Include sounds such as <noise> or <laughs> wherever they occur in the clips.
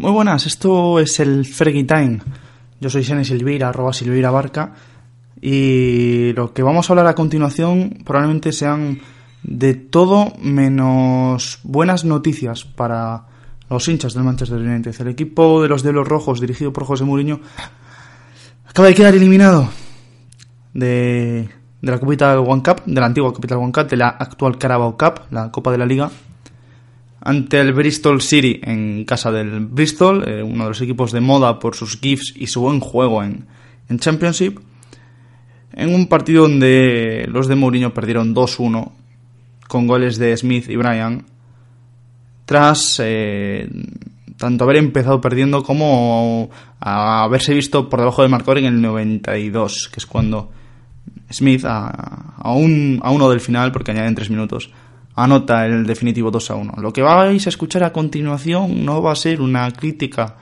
Muy buenas, esto es el Fergie Time. Yo soy Sene Silveira, arroba Silveira Barca. Y lo que vamos a hablar a continuación probablemente sean de todo menos buenas noticias para los hinchas del Manchester United. El equipo de los de los Rojos, dirigido por José Mourinho, acaba de quedar eliminado de, de la Capital One Cup, de la antigua Capital One Cup, de la actual Carabao Cup, la Copa de la Liga, ante el Bristol City en casa del Bristol, eh, uno de los equipos de moda por sus gifs y su buen juego en, en Championship, en un partido donde los de Mourinho perdieron 2-1 con goles de Smith y Bryan, tras eh, tanto haber empezado perdiendo como haberse visto por debajo del marcador en el 92, que es cuando Smith, a, a, un, a uno del final, porque añaden tres minutos, anota el definitivo 2 a 1. Lo que vais a escuchar a continuación no va a ser una crítica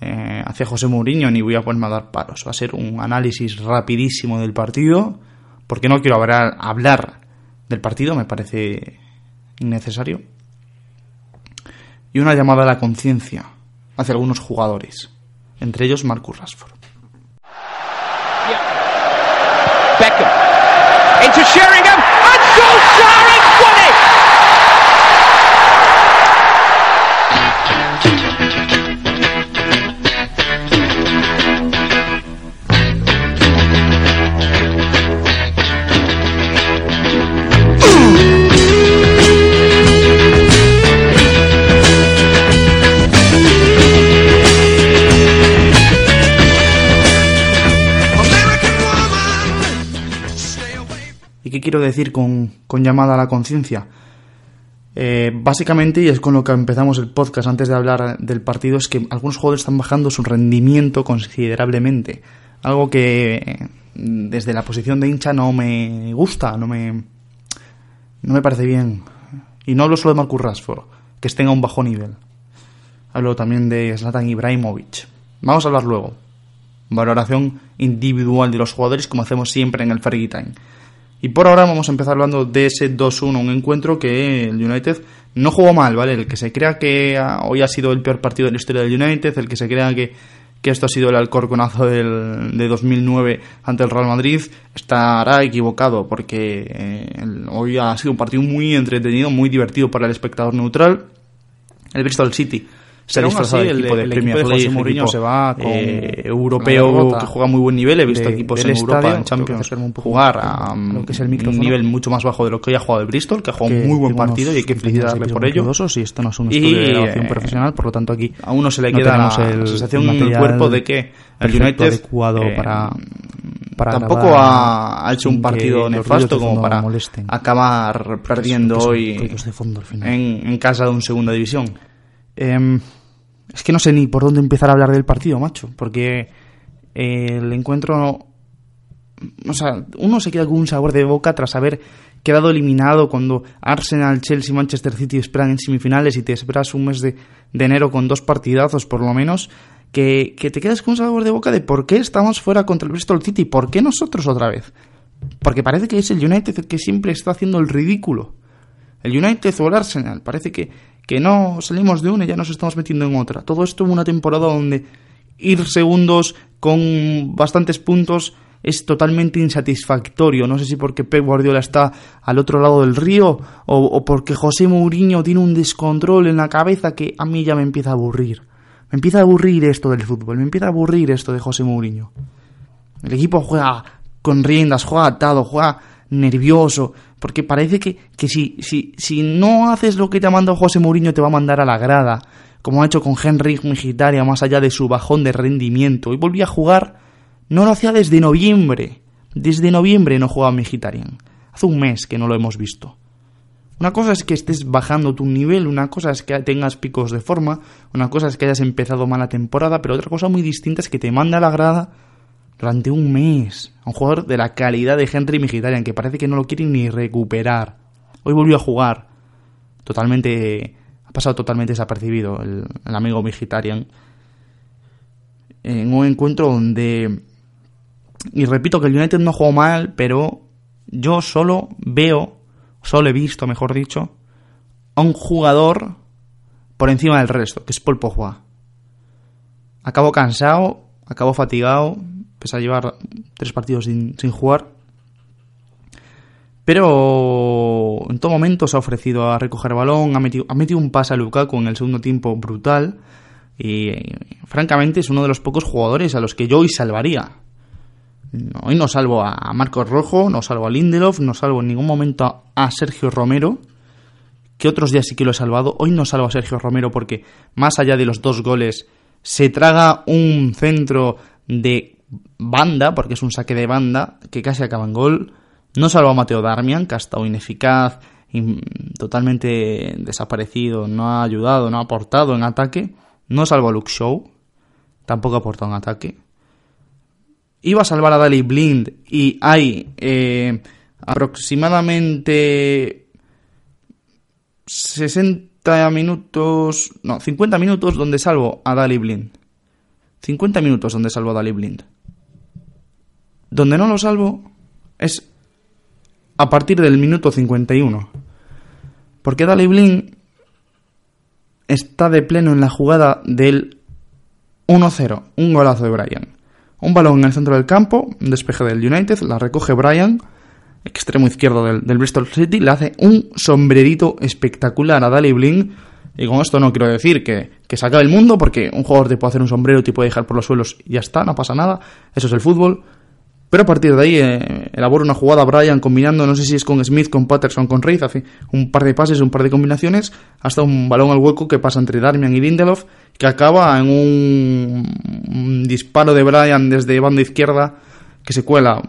eh, hacia José Mourinho ni voy a ponerme a dar palos. Va a ser un análisis rapidísimo del partido, porque no quiero hablar, hablar del partido, me parece innecesario. Y una llamada a la conciencia hacia algunos jugadores, entre ellos Marcus Rashford. Beckham into Sheringham quiero decir con, llamada a la conciencia? Eh, básicamente, y es con lo que empezamos el podcast antes de hablar del partido, es que algunos jugadores están bajando su rendimiento considerablemente. Algo que desde la posición de hincha no me gusta, no me, no me parece bien. Y no hablo solo de Marcus Rashford, que esté a un bajo nivel. Hablo también de Zlatan Ibrahimovic. Vamos a hablar luego. Valoración individual de los jugadores, como hacemos siempre en el Fergie Time. Y por ahora vamos a empezar hablando de ese 2-1, un encuentro que el United no jugó mal, ¿vale? El que se crea que hoy ha sido el peor partido de la historia del United, el que se crea que, que esto ha sido el alcorconazo del, de 2009 ante el Real Madrid, estará equivocado, porque eh, hoy ha sido un partido muy entretenido, muy divertido para el espectador neutral. El Bristol City se ha disfrazado así, el equipo el, de el Premier equipo de José Mourinho se va con eh, europeo que juega muy buen nivel. He visto de- equipos en Europa, estadio. en Tengo que Champions, un poco jugar a lo que es el un nivel mucho más bajo de lo que hoy ha jugado el Bristol, que ha jugado que muy buen partido y hay que felicitarle por ello. y esto no es un Y, estudio de grabación eh, profesional, por lo tanto aquí A uno se le no queda la el sensación en el cuerpo de que el United adecuado eh, para, para tampoco ha, ha hecho un partido nefasto de como para molesten. acabar perdiendo hoy de fondo al final. en, en casa de un segunda división. Es que no sé ni por dónde empezar a hablar del partido, macho, porque eh, el encuentro... O sea, uno se queda con un sabor de boca tras haber quedado eliminado cuando Arsenal, Chelsea y Manchester City esperan en semifinales y te esperas un mes de, enero con dos partidazos por lo menos, que, que te quedas con un sabor de boca de por qué estamos fuera contra el Bristol City, por qué nosotros otra vez. Porque parece que es el United que siempre está haciendo el ridículo. El United o el Arsenal. Parece que, que no salimos de una y ya nos estamos metiendo en otra. Todo esto en una temporada donde ir segundos con bastantes puntos es totalmente insatisfactorio. No sé si porque Pep Guardiola está al otro lado del río o, o porque José Mourinho tiene un descontrol en la cabeza que a mí ya me empieza a aburrir. Me empieza a aburrir esto del fútbol, me empieza a aburrir esto de José Mourinho. El equipo juega con riendas, juega atado, juega nervioso, porque parece que, que si, si, si no haces lo que te ha mandado José Mourinho te va a mandar a la grada, como ha hecho con Henry Mkhitaryan, más allá de su bajón de rendimiento. Y volvía a jugar, no lo hacía desde noviembre, desde noviembre no jugaba Mkhitaryan. Hace un mes que no lo hemos visto. Una cosa es que estés bajando tu nivel, una cosa es que tengas picos de forma, una cosa es que hayas empezado mala temporada, pero otra cosa muy distinta es que te manda a la grada durante un mes a un jugador de la calidad de Henry Mkhitaryan que parece que no lo quieren ni recuperar. Hoy volvió a jugar. Totalmente ha pasado totalmente desapercibido el, amigo Mkhitaryan en un encuentro donde y repito que el United no jugó mal, pero yo solo veo, solo he visto, mejor dicho, a un jugador por encima del resto, que es Paul acabó cansado, acabó fatigado, pese a llevar tres partidos sin, jugar. Pero en todo momento se ha ofrecido a recoger balón, ha metido, ha metido un pase a Lukaku en el segundo tiempo brutal. Y francamente es uno de los pocos jugadores a los que yo hoy salvaría. Hoy no salvo a Marcos Rojo, no salvo a Lindelof, no salvo en ningún momento a Sergio Romero, que otros días sí que lo he salvado. Hoy no salvo a Sergio Romero porque, más allá de los dos goles, se traga un centro de banda, porque es un saque de banda, que casi acaba en gol. No salvo a Mateo Darmian, que ha estado ineficaz, totalmente desaparecido, no ha ayudado, no ha aportado en ataque. No salvo a Luke Show, tampoco ha aportado en ataque iba a salvar a Dali Blind y hay eh, aproximadamente 60 minutos, no, 50 minutos donde salvo a Dali Blind. 50 minutos donde salvo a Dali Blind. Donde no lo salvo es a partir del minuto 51. Porque Dali Blind está de pleno en la jugada del 1-0, un golazo de Brian. Un balón en el centro del campo, un despeje del United, la recoge Brian, extremo izquierdo del, Bristol City, le hace un sombrerito espectacular a Dali Bling. Y con esto no quiero decir que, que se acabe el mundo, porque un jugador te puede hacer un sombrero, te puede dejar por los suelos y ya está, no pasa nada. Eso es el fútbol. Pero a partir de ahí eh, elabora una jugada Brian combinando, no sé si es con Smith, con Patterson, con Reid, hace un par de pases, un par de combinaciones, hasta un balón al hueco que pasa entre Darmian y Lindelof, que acaba en un, disparo de Brian desde banda izquierda que se cuela,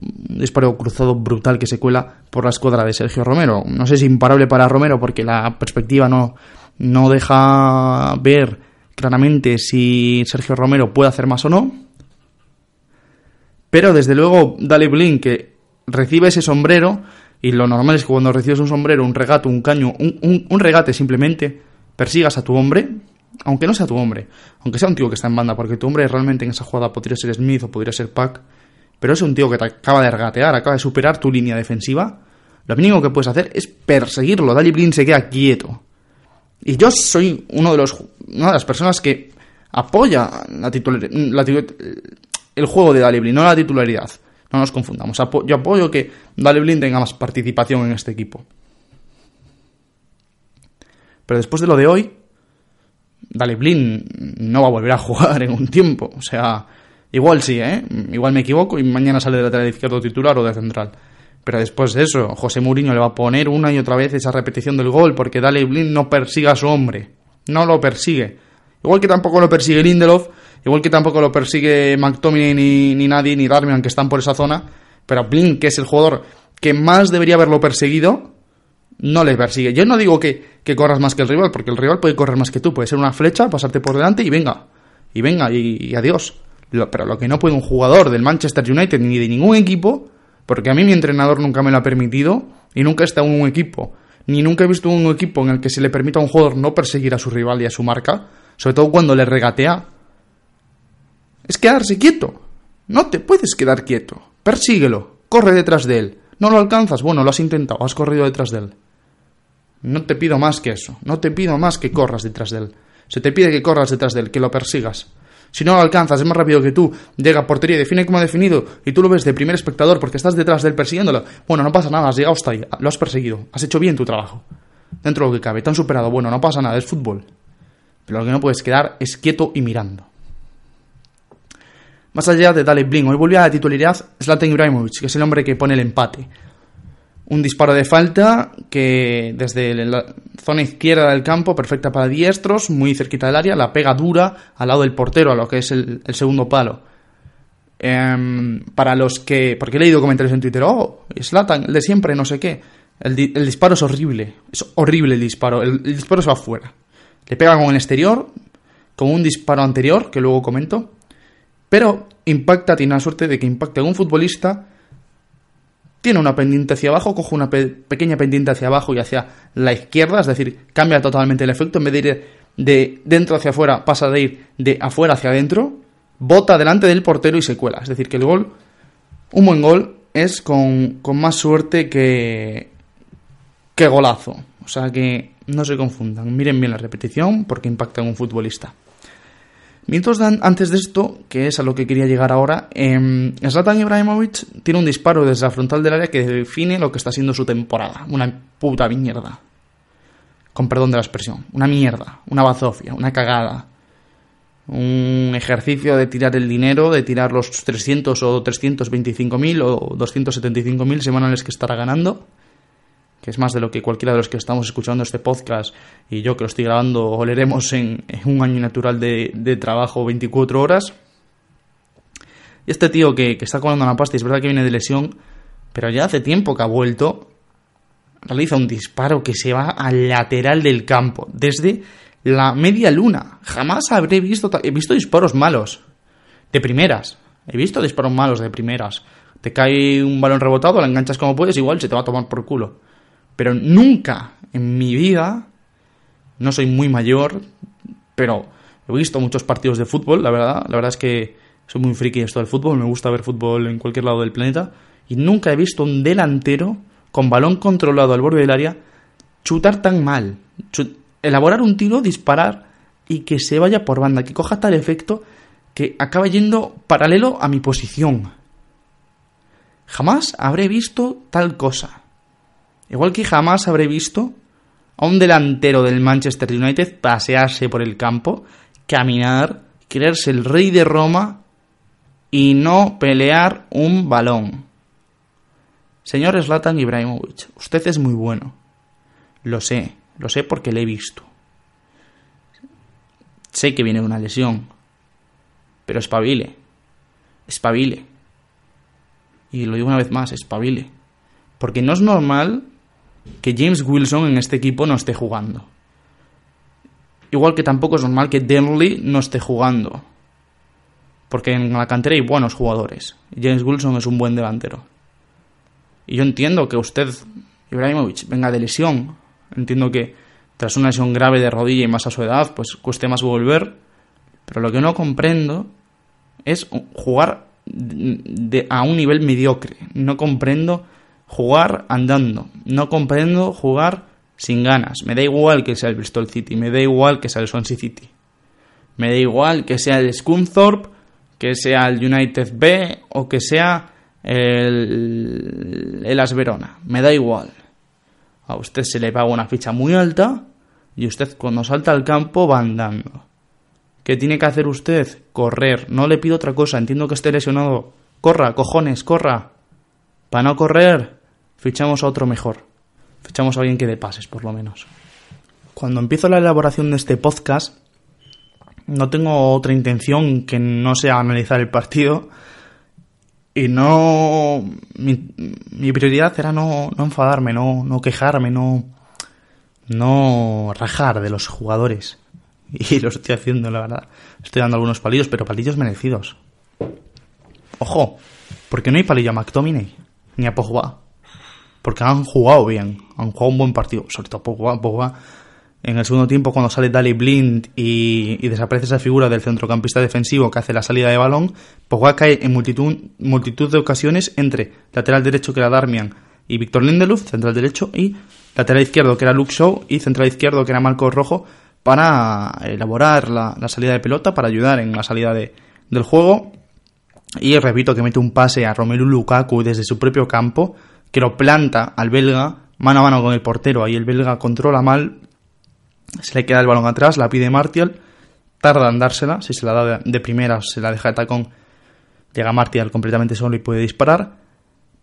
un disparo cruzado brutal que se cuela por la escuadra de Sergio Romero. No sé si imparable para Romero porque la perspectiva no, no deja ver claramente si Sergio Romero puede hacer más o no pero desde luego, Dale Blin, que recibe ese sombrero, y lo normal es que cuando recibes un sombrero, un regato, un caño, un, regate simplemente, persigas a tu hombre, aunque no sea tu hombre, aunque sea un tío que está en banda, porque tu hombre realmente en esa jugada podría ser Smith o podría ser Pack, pero es un tío que te acaba de regatear, acaba de superar tu línea defensiva, lo mínimo que puedes hacer es perseguirlo. Dali Blin se queda quieto. Y yo soy uno de los, una de las personas que apoya la, titular, la, el juego de Dali no la titularidad. No nos confundamos. yo apoyo que Dali tenga más participación en este equipo. Pero después de lo de hoy, Dali no va a volver a <laughs> jugar en un tiempo. O sea, igual sí, ¿eh? Igual me equivoco y mañana sale de lateral izquierdo titular o de central. Pero después de eso, José Mourinho le va a poner una y otra vez esa repetición del gol porque Dali no persiga a su hombre. No lo persigue. Igual que tampoco lo persigue Lindelof Igual que tampoco lo persigue McTominay ni, ni nadie, ni Darmian, que están por esa zona. Pero Blink, que es el jugador que más debería haberlo perseguido, no le persigue. Yo no digo que, corras más que el rival, porque el rival puede correr más que tú. Puede ser una flecha, pasarte por delante y venga. Y venga, y, adiós. pero lo que no puede un jugador del Manchester United ni de ningún equipo, porque a mí mi entrenador nunca me lo ha permitido y nunca estado en un equipo, ni nunca he visto un equipo en el que se le permita a un jugador no perseguir a su rival y a su marca, sobre todo cuando le regatea es quedarse quieto. No te puedes quedar quieto. Persíguelo. Corre detrás de él. No lo alcanzas. Bueno, lo has intentado. Has corrido detrás de él. No te pido más que eso. No te pido más que corras detrás de él. Se te pide que corras detrás de él, que lo persigas. Si no lo alcanzas, es más rápido que tú, llega a portería y define como ha definido, y tú lo ves de primer espectador porque estás detrás de él persiguiéndolo. Bueno, no pasa nada, has llegado hasta ahí, lo has perseguido, has hecho bien tu trabajo. Dentro de lo que cabe, te han superado, bueno, no pasa nada, es fútbol. Pero lo que no puedes quedar es quieto y mirando. Más allá de Dale Blin, hoy volvió a la titularidad Zlatan Ibrahimovic, que es el hombre que pone el empate. Un disparo de falta que desde la zona izquierda del campo, perfecta para diestros, muy cerquita del área, la pega dura al lado del portero, a lo que es el, segundo palo. Em, para los que. Porque he leído comentarios en Twitter, oh, Zlatan, el de siempre, no sé qué. El, disparo es horrible. Es horrible el disparo. El, el disparo se va afuera. Le pega con el exterior, con un disparo anterior, que luego comento pero impacta, tiene la suerte de que impacte a un futbolista, tiene una pendiente hacia abajo, coge una pequeña pendiente hacia abajo y hacia la izquierda, es decir, cambia totalmente el efecto, en vez de ir de dentro hacia afuera, pasa de ir de afuera hacia adentro, bota delante del portero y se cuela. Es decir, que el gol, un buen gol, es con, con más suerte que, que golazo. O sea que no se confundan, miren bien la repetición porque impacta en un futbolista. Minutos antes de esto, que es a lo que quería llegar ahora, eh, Zlatan Ibrahimovic tiene un disparo desde la frontal del área que define lo que está siendo su temporada. Una puta mierda. Con perdón de la expresión. Una mierda. Una bazofia. Una cagada. Un ejercicio de tirar el dinero, de tirar los 300 o 325 mil o 275 mil semanales que estará ganando que es más de lo que cualquiera de los que estamos escuchando este podcast y yo que lo estoy grabando oleremos en, un año natural de, trabajo 24 horas. Y este tío que, está cobrando una pasta, y es verdad que viene de lesión, pero ya hace tiempo que ha vuelto, realiza un disparo que se va al lateral del campo, desde la media luna. Jamás habré visto, he visto disparos malos, de primeras. He visto disparos malos de primeras. Te cae un balón rebotado, lo enganchas como puedes, igual se te va a tomar por culo. Pero nunca en mi vida, no soy muy mayor, pero he visto muchos partidos de fútbol, la verdad. La verdad es que soy muy friki esto del fútbol, me gusta ver fútbol en cualquier lado del planeta. Y nunca he visto un delantero con balón controlado al borde del área chutar tan mal. elaborar un tiro, disparar y que se vaya por banda, que coja tal efecto que acaba yendo paralelo a mi posición. Jamás habré visto tal cosa. Igual que jamás habré visto a un delantero del Manchester United pasearse por el campo, caminar, creerse el rey de Roma y no pelear un balón. Señor Zlatan Ibrahimovic, usted es muy bueno. Lo sé, lo sé porque le he visto. Sé que viene una lesión, pero espabile, espabile. Y lo digo una vez más, espabile. Porque no es normal que James Wilson en este equipo no esté jugando. Igual que tampoco es normal que Denley no esté jugando. Porque en la cantera hay buenos jugadores. James Wilson es un buen delantero. Y yo entiendo que usted, Ibrahimovic, venga de lesión. Entiendo que tras una lesión grave de rodilla y más a su edad, pues cueste más volver. Pero lo que no comprendo es jugar a un nivel mediocre. No comprendo jugar andando. No comprendo jugar sin ganas. Me da igual que sea el Bristol City, me da igual que sea el Swansea City. Me da igual que sea el Scunthorpe, que sea el United B o que sea el, el Asverona. Me da igual. A usted se le paga una ficha muy alta y usted cuando salta al campo va andando. ¿Qué tiene que hacer usted? Correr. No le pido otra cosa. Entiendo que esté lesionado. Corra, cojones, corra. Para no correr, fichamos a otro mejor. Fichamos a alguien que de pases, por lo menos. Cuando empiezo la elaboración de este podcast, no tengo otra intención que no sea analizar el partido. Y no. Mi, prioridad era no, no enfadarme, no, no quejarme, no. No rajar de los jugadores. <laughs> Y lo estoy haciendo, la verdad. Estoy dando algunos palillos, pero palillos merecidos. Ojo, porque no hay palillo a McTominay, ni a Pogba porque han jugado bien, han jugado un buen partido, sobre todo Pogba, en el segundo tiempo cuando sale Dali Blind y, desaparece esa figura del centrocampista defensivo que hace la salida de balón, Pogba cae en multitud, multitud de ocasiones entre lateral derecho que era Darmian y Víctor Lindelof, central derecho, y lateral izquierdo que era Luke Shaw y central izquierdo que era Marco Rojo para elaborar la, salida de pelota, para ayudar en la salida de, del juego. Y repito que mete un pase a Romelu Lukaku desde su propio campo, que lo planta al belga mano a mano con el portero. Ahí el belga controla mal, se le queda el balón atrás, la pide Martial, tarda en dársela, si se la da de primera, se la deja de tacón, llega Martial completamente solo y puede disparar,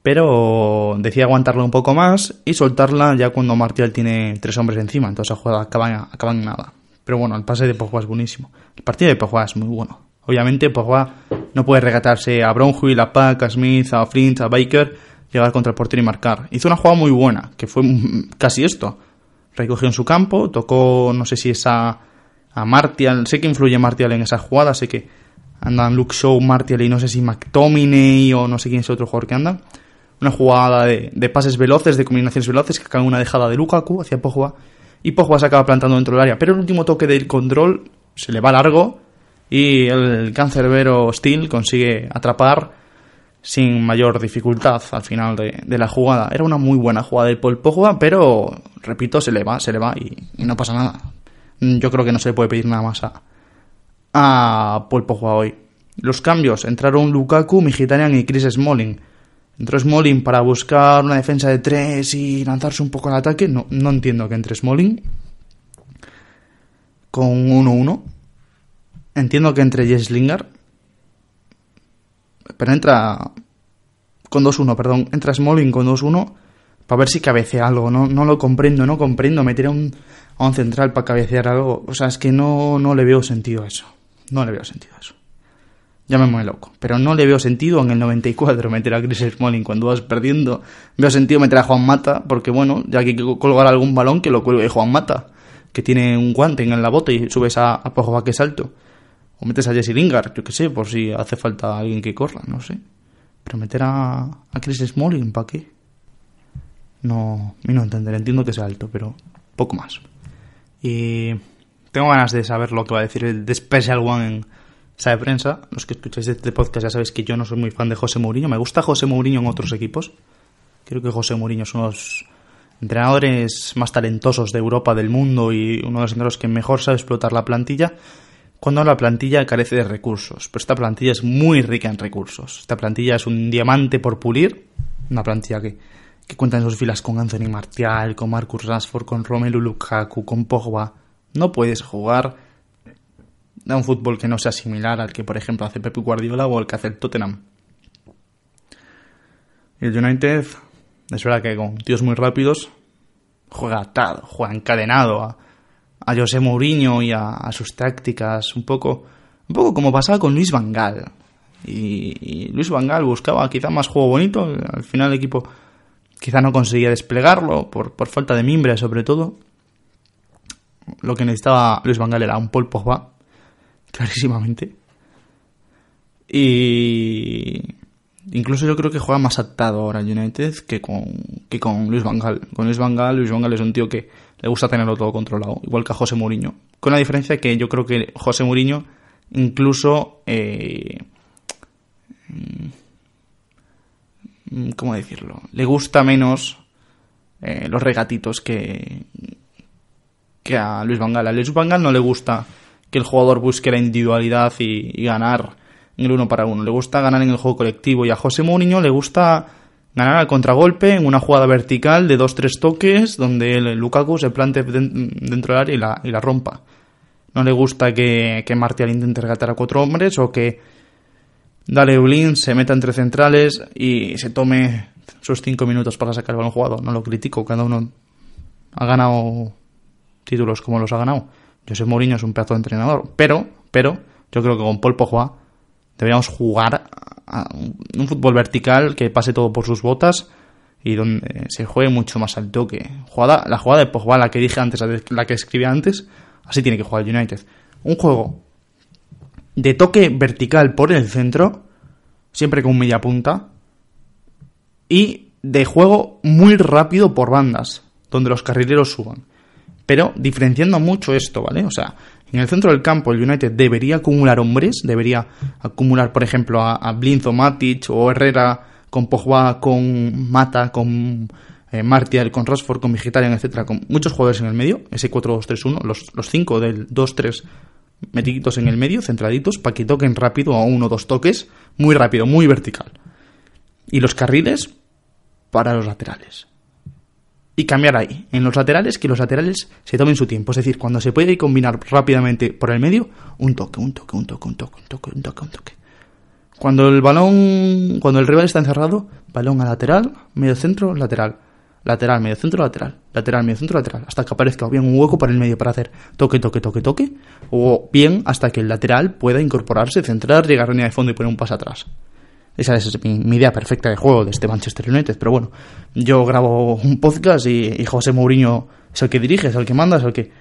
pero decide aguantarla un poco más y soltarla ya cuando Martial tiene tres hombres encima, entonces la jugada acaba, en nada. Pero bueno, el pase de Pogba es buenísimo. El partido de Pogba es muy bueno. Obviamente Pogba no puede regatarse a Brownhill, a Pack, a Smith, a Flint, a Baker, llegar contra el portero y marcar. Hizo una jugada muy buena, que fue casi esto. Recogió en su campo, tocó, no sé si es a, Martial, sé que influye Martial en esa jugada, sé que andan Luke Show, Martial y no sé si McTominay o no sé quién es el otro jugador que anda. Una jugada de, pases veloces, de combinaciones veloces, que acaba una dejada de Lukaku hacia Pogba y Pogba se acaba plantando dentro del área. Pero el último toque del control se le va largo y el cancerbero Steel consigue atrapar sin mayor dificultad al final de, la jugada. Era una muy buena jugada del Paul Pogba, pero repito, se le va, se le va y, no pasa nada. Yo creo que no se le puede pedir nada más a, a Paul hoy. Los cambios, entraron Lukaku, Mkhitaryan y Chris Smalling. Entró Smalling para buscar una defensa de tres y lanzarse un poco al ataque. No, no entiendo que entre Smalling con 1-1. Entiendo que entre Jess Lingard. Pero entra con 2-1, perdón. Entra Smalling con 2-1 para ver si cabecea algo. No, no lo comprendo, no comprendo. Meter a un, a un central para cabecear algo. O sea, es que no, no le veo sentido a eso. No le veo sentido a eso. Ya me mueve loco. Pero no le veo sentido en el 94 meter a Chris Smalling cuando vas perdiendo. Veo sentido meter a Juan Mata, porque bueno, ya que colgar algún balón, que lo cuelgue Juan Mata, que tiene un guante en la bota y subes a, a Pogba salto. O metes a Jesse Lingard, yo que sé, por si hace falta alguien que corra, no sé. Pero meter a, a Chris Smalling, ¿para qué? No, no entender, entiendo que sea alto, pero poco más. Y tengo ganas de saber lo que va a decir el The Special One en sabe prensa, los que escucháis este podcast ya sabéis que yo no soy muy fan de José Mourinho. Me gusta José Mourinho en otros equipos. Creo que José Mourinho es uno de los entrenadores más talentosos de Europa, del mundo y uno de los entrenadores que mejor sabe explotar la plantilla cuando la plantilla carece de recursos. Pero esta plantilla es muy rica en recursos. Esta plantilla es un diamante por pulir. Una plantilla que, que cuenta en sus filas con Anthony Martial, con Marcus Rashford, con Romelu Lukaku, con Pogba. No puedes jugar da un fútbol que no sea similar al que, por ejemplo, hace Pep Guardiola o el que hace el Tottenham. Y el United, es verdad que con tíos muy rápidos, juega atado, juega encadenado a, a José Mourinho y a, sus tácticas, un poco, un poco como pasaba con Luis Vangal. Y, Luis Vangal buscaba quizá más juego bonito, al final el equipo quizá no conseguía desplegarlo por, por falta de mimbre sobre todo. Lo que necesitaba Luis Vangal era un Paul Pogba <laughs> clarísimamente. Y incluso yo creo que juega más atado ahora United que con, que con Luis Vangal. Con Luis Vangal, Luis Vangal es un tío que le gusta tenerlo todo controlado, igual que a José Mourinho. Con la diferencia que yo creo que José Mourinho incluso... Eh, mm, ¿Cómo decirlo? Le gusta menos eh, los regatitos que, que a Luis Vangal. A Luis Vangal no le gusta que el jugador busque la individualidad y, ganar en el uno para uno. Le gusta ganar en el juego colectivo y a José Mourinho le gusta ganar al contragolpe en una jugada vertical de dos tres toques donde el Lukaku se plante dentro del área y la, y la rompa. No le gusta que, que Martial intente regatar a cuatro hombres o que Dale se meta entre centrales y se tome sus cinco minutos para sacar el balón jugado. No lo critico, cada uno ha ganado títulos como los ha ganado. José Mourinho es un pedazo de entrenador, pero, pero, yo creo que con Paul Pogba deberíamos jugar un fútbol vertical que pase todo por sus botas y donde se juegue mucho más al toque. Jugada, la jugada de Pogba, la que dije antes, la que escribí antes, así tiene que jugar el United. Un juego de toque vertical por el centro, siempre con media punta, y de juego muy rápido por bandas, donde los carrileros suban. Pero diferenciando mucho esto, ¿vale? O sea, en el centro del campo el United debería acumular hombres, debería acumular, por ejemplo, a, Blinzo Matic o Herrera con Pogba, con Mata, con eh, Martial, con Rashford, con Vegetarian, etcétera, con muchos jugadores en el medio, ese 4-2-3-1, los, los cinco del 2-3 metiditos en el medio, centraditos, para que toquen rápido a uno o dos toques, muy rápido, muy vertical. Y los carriles para los laterales y cambiar ahí, en los laterales, que los laterales se tomen su tiempo. Es decir, cuando se puede combinar rápidamente por el medio, un toque, un toque, un toque, un toque, un toque, un toque, un toque. Cuando el balón, cuando el rival está encerrado, balón a lateral, medio centro, lateral. Lateral, medio centro, lateral. Lateral, medio centro, lateral. Hasta que aparezca bien un hueco para el medio para hacer toque, toque, toque, toque. O bien hasta que el lateral pueda incorporarse, centrar, llegar a línea de fondo y poner un paso atrás. Esa es mi, idea perfecta de juego de este Manchester United. Pero bueno, yo grabo un podcast y, José Mourinho es el que dirige, es el que manda, es el que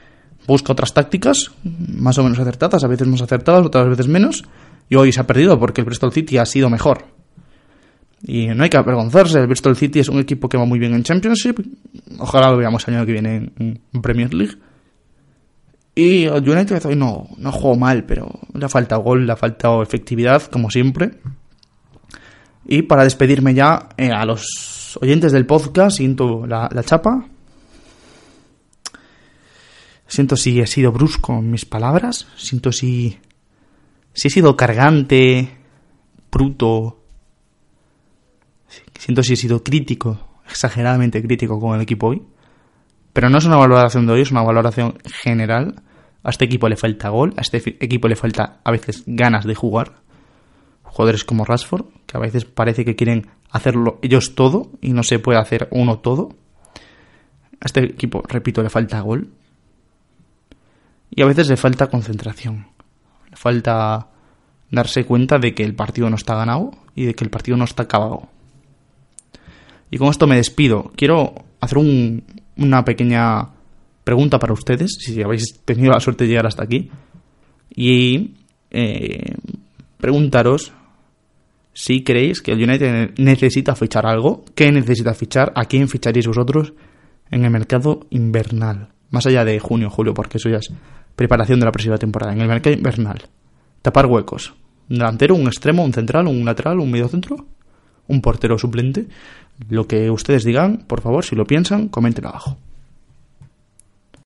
busca otras tácticas, más o menos acertadas, a veces más acertadas, otras veces menos. Y hoy se ha perdido porque el Bristol City ha sido mejor. Y no hay que avergonzarse, el Bristol City es un equipo que va muy bien en Championship. Ojalá lo veamos el año que viene en, Premier League. Y el United hoy no, no jugó mal, pero le ha faltado gol, le ha faltado efectividad, como siempre. Y para despedirme ya eh, a los oyentes del podcast, siento la, chapa. Siento si he sido brusco en mis palabras. Siento si si he sido cargante, bruto, siento si he sido crítico, exageradamente crítico con el equipo hoy. Pero no es una valoración de hoy, es una valoración general. A este equipo le falta gol, a este equipo le falta a veces ganas de jugar. Jugadores como Rashford, que a veces parece que quieren hacerlo ellos todo y no se puede hacer uno todo. A este equipo, repito, le falta gol. Y a veces le falta concentración. Le falta darse cuenta de que el partido no está ganado y de que el partido no está acabado. Y con esto me despido. Quiero hacer una pequeña pregunta para ustedes, si habéis tenido la suerte de llegar hasta aquí. Y eh, preguntaros si creéis que el United necesita fichar algo, qué necesita fichar, a quién ficharéis vosotros en el mercado invernal. Más allá de junio, julio, porque eso ya es preparación de la próxima temporada. En el mercado invernal. Tapar huecos. Un delantero, un extremo, un central, un lateral, un mediocentro, un portero suplente. Lo que ustedes digan, por favor, si lo piensan, comenten abajo.